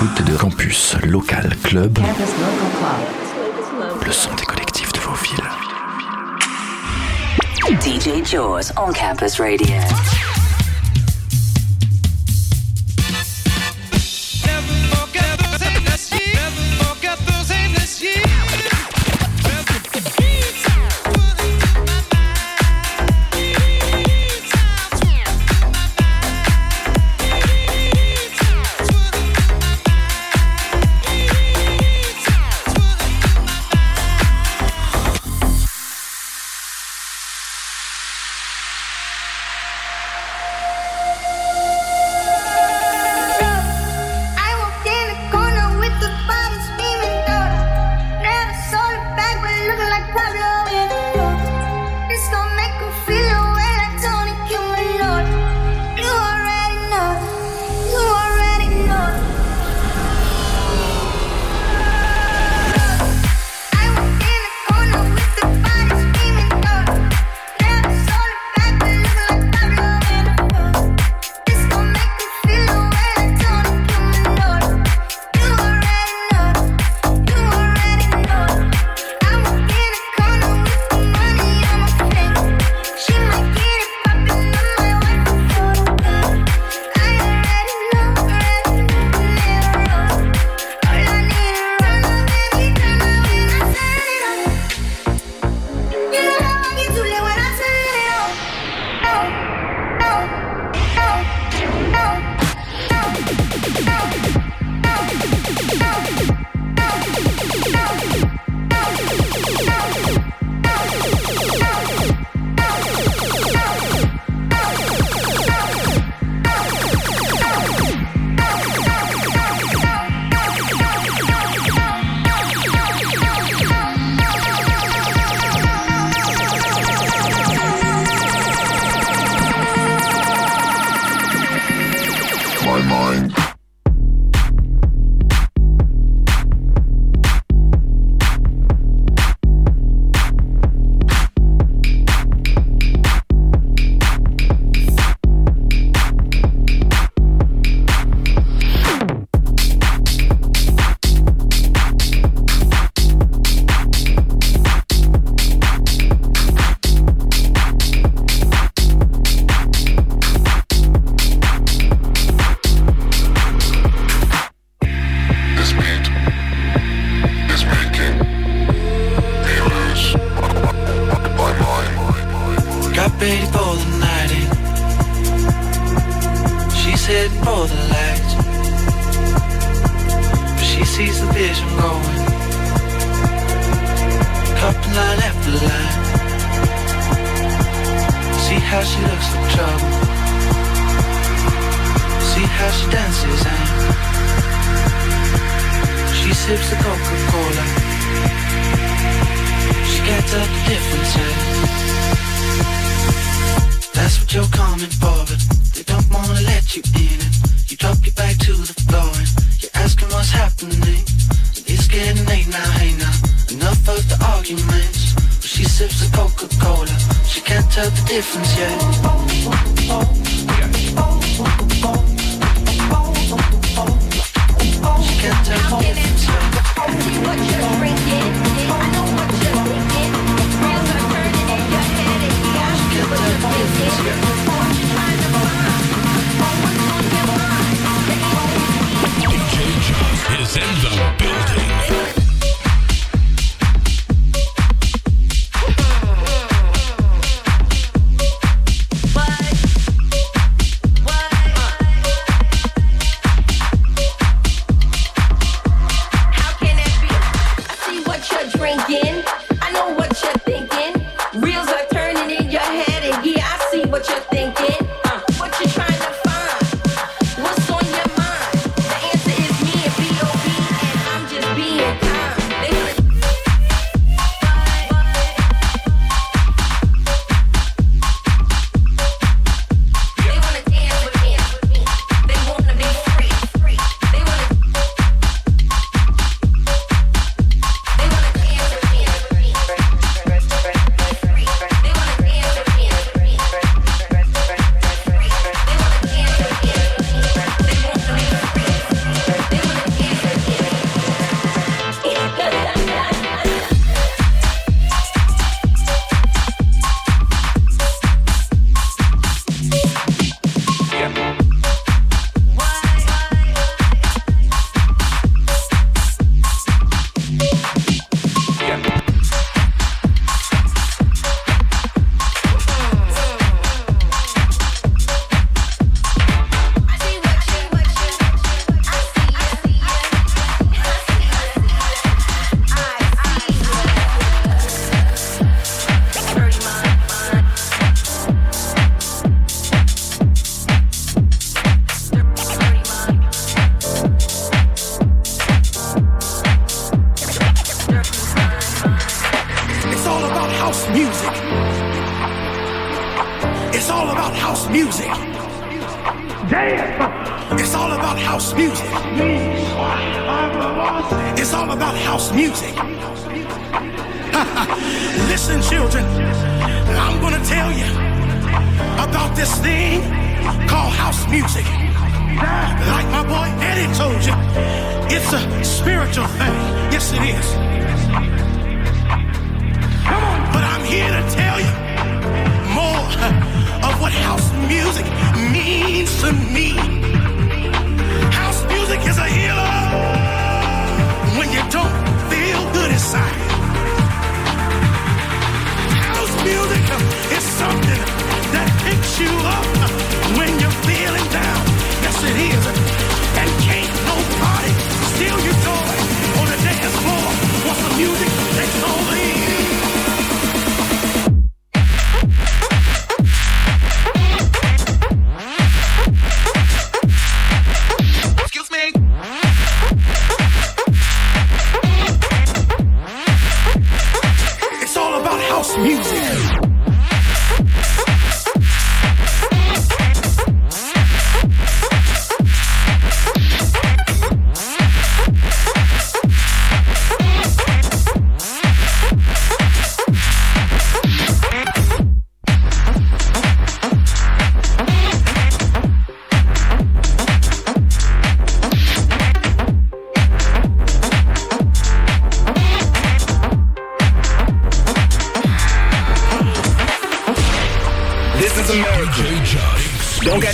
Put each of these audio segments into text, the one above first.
l'écoute de Campus Local Club, le son des collectifs de vos villes. DJ Jaws on Campus Radio.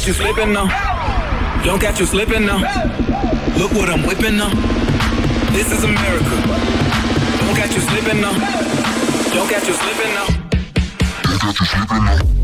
got you slipping now. Don't got you slipping now. Look what I'm whipping now. This is America. Don't got you slipping now. Don't got you slipping now. Don't got you slipping now.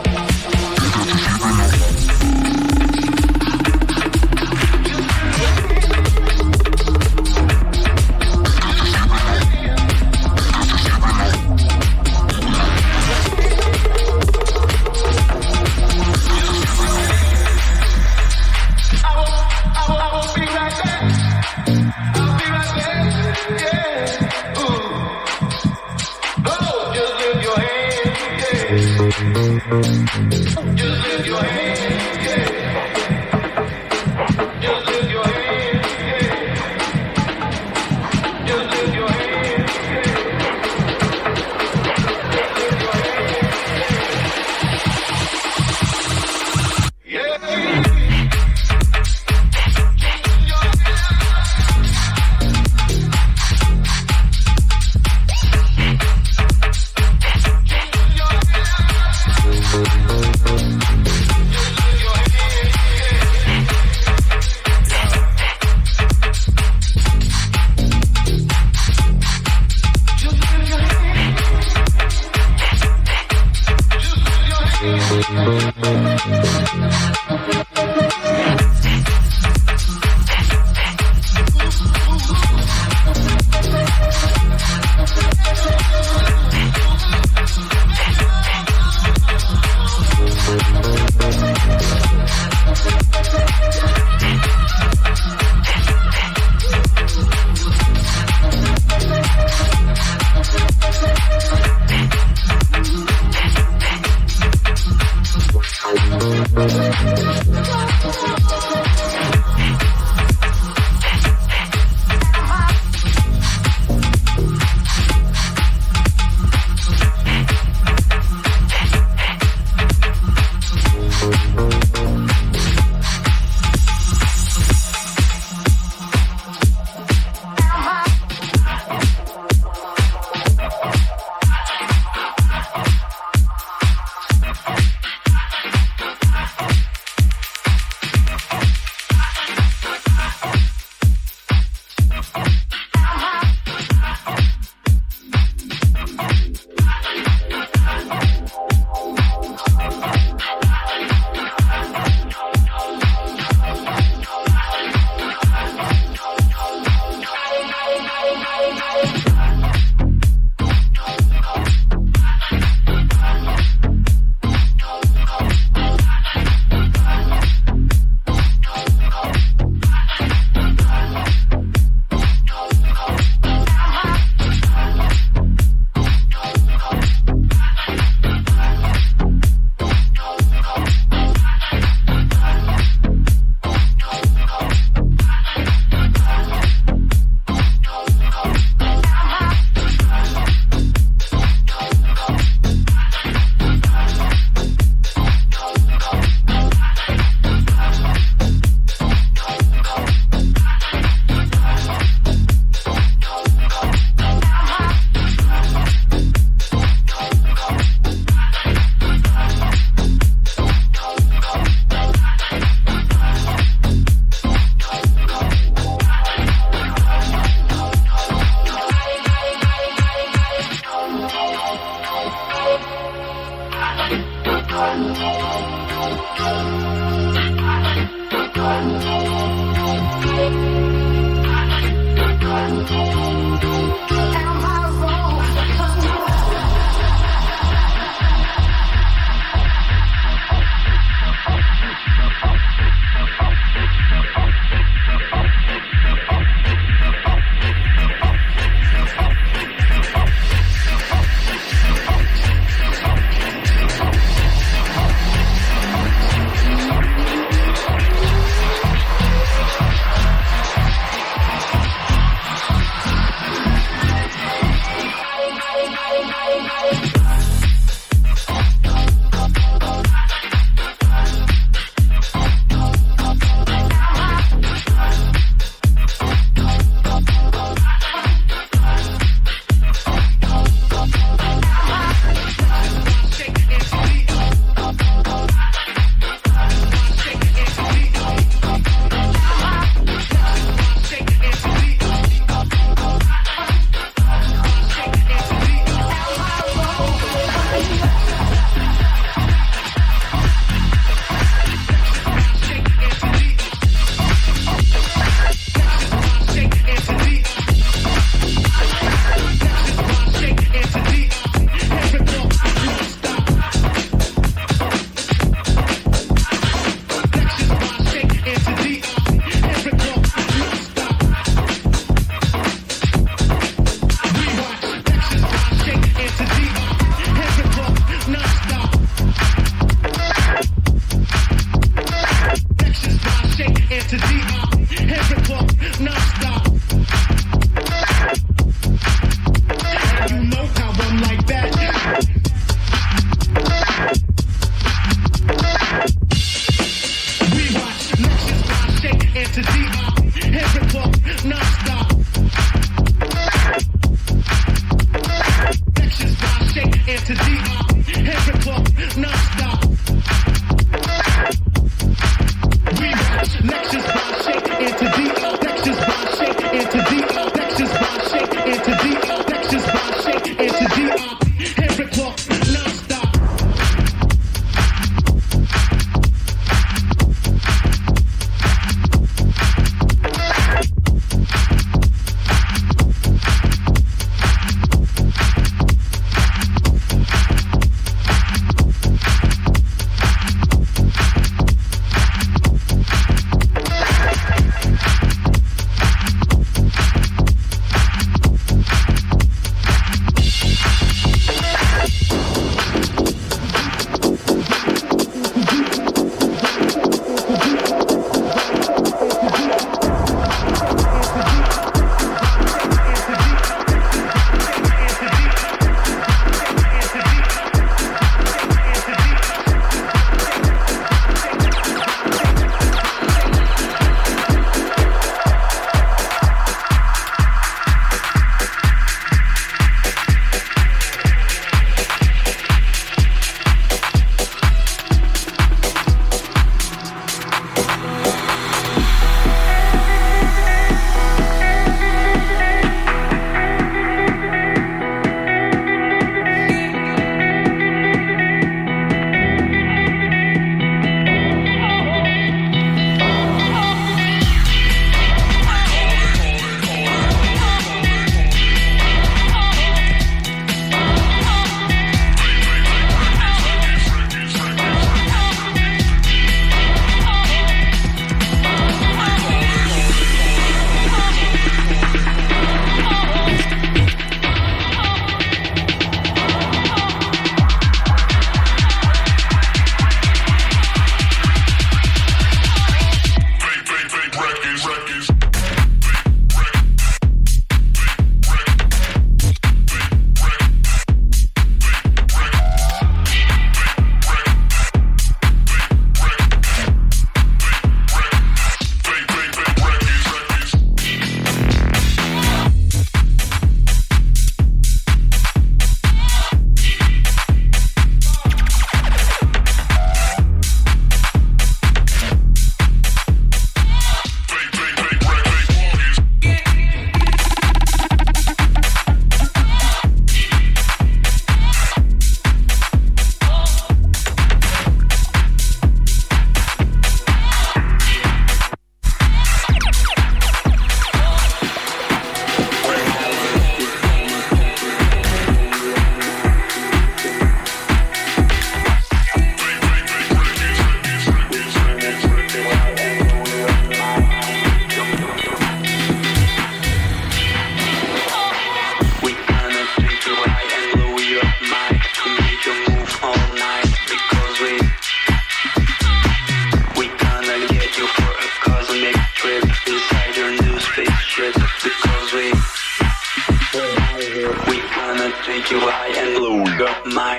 Just lift your hands. Thank you.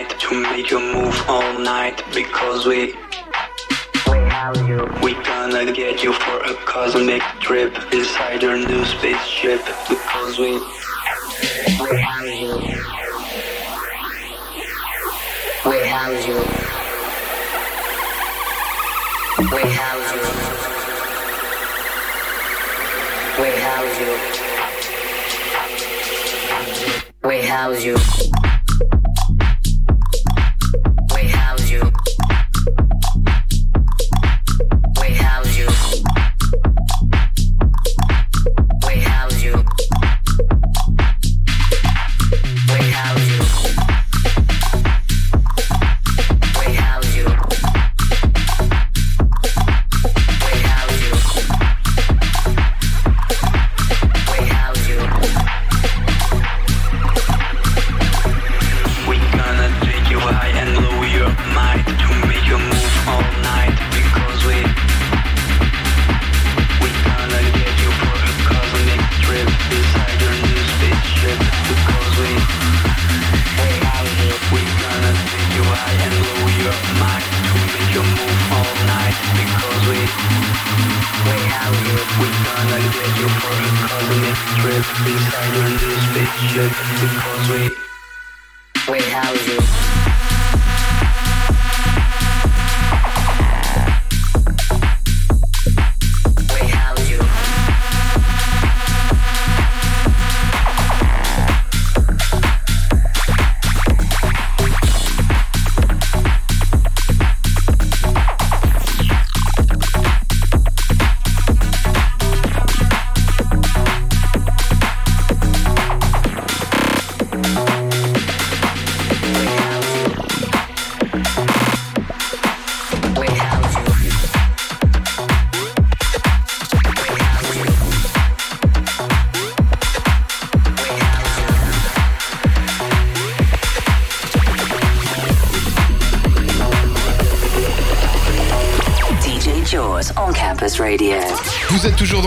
Your to make you move all night because we we have you We gonna get you for a cosmic trip inside your new spaceship because we we house you. We house you. We house you. We house you we house you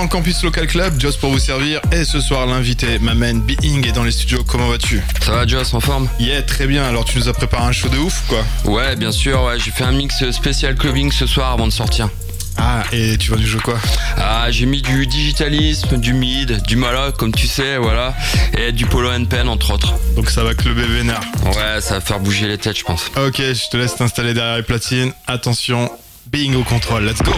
dans campus local club, Joss pour vous servir. Et ce soir, l'invité, ma man Being, est dans les studios. Comment vas-tu? Ça va Joss, en forme? Yeah, très bien. Alors, tu nous as préparé un show de ouf, quoi Ouais, bien sûr, ouais, j'ai fait un mix spécial clubbing ce soir avant de sortir. Ah, et tu vas nous jouer quoi? Ah, j'ai mis du digitalisme, du mid, du maloc, comme tu sais, voilà, et du polo and pen, entre autres. Donc, ça va clubber vénère. Ouais, ça va faire bouger les têtes, je pense. Ok, je te laisse t'installer derrière les platines. Attention, Being au contrôle. Let's go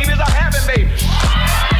babies are having babies.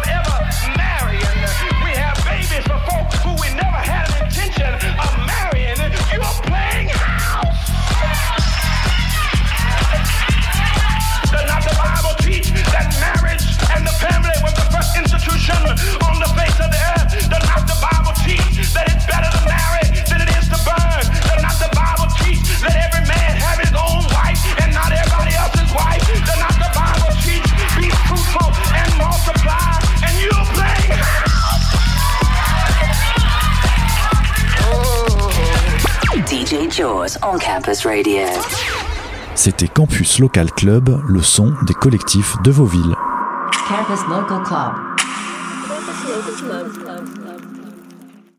on campus radio. C'était Campus Local Club, le son des collectifs de vos villes. Campus Local Club.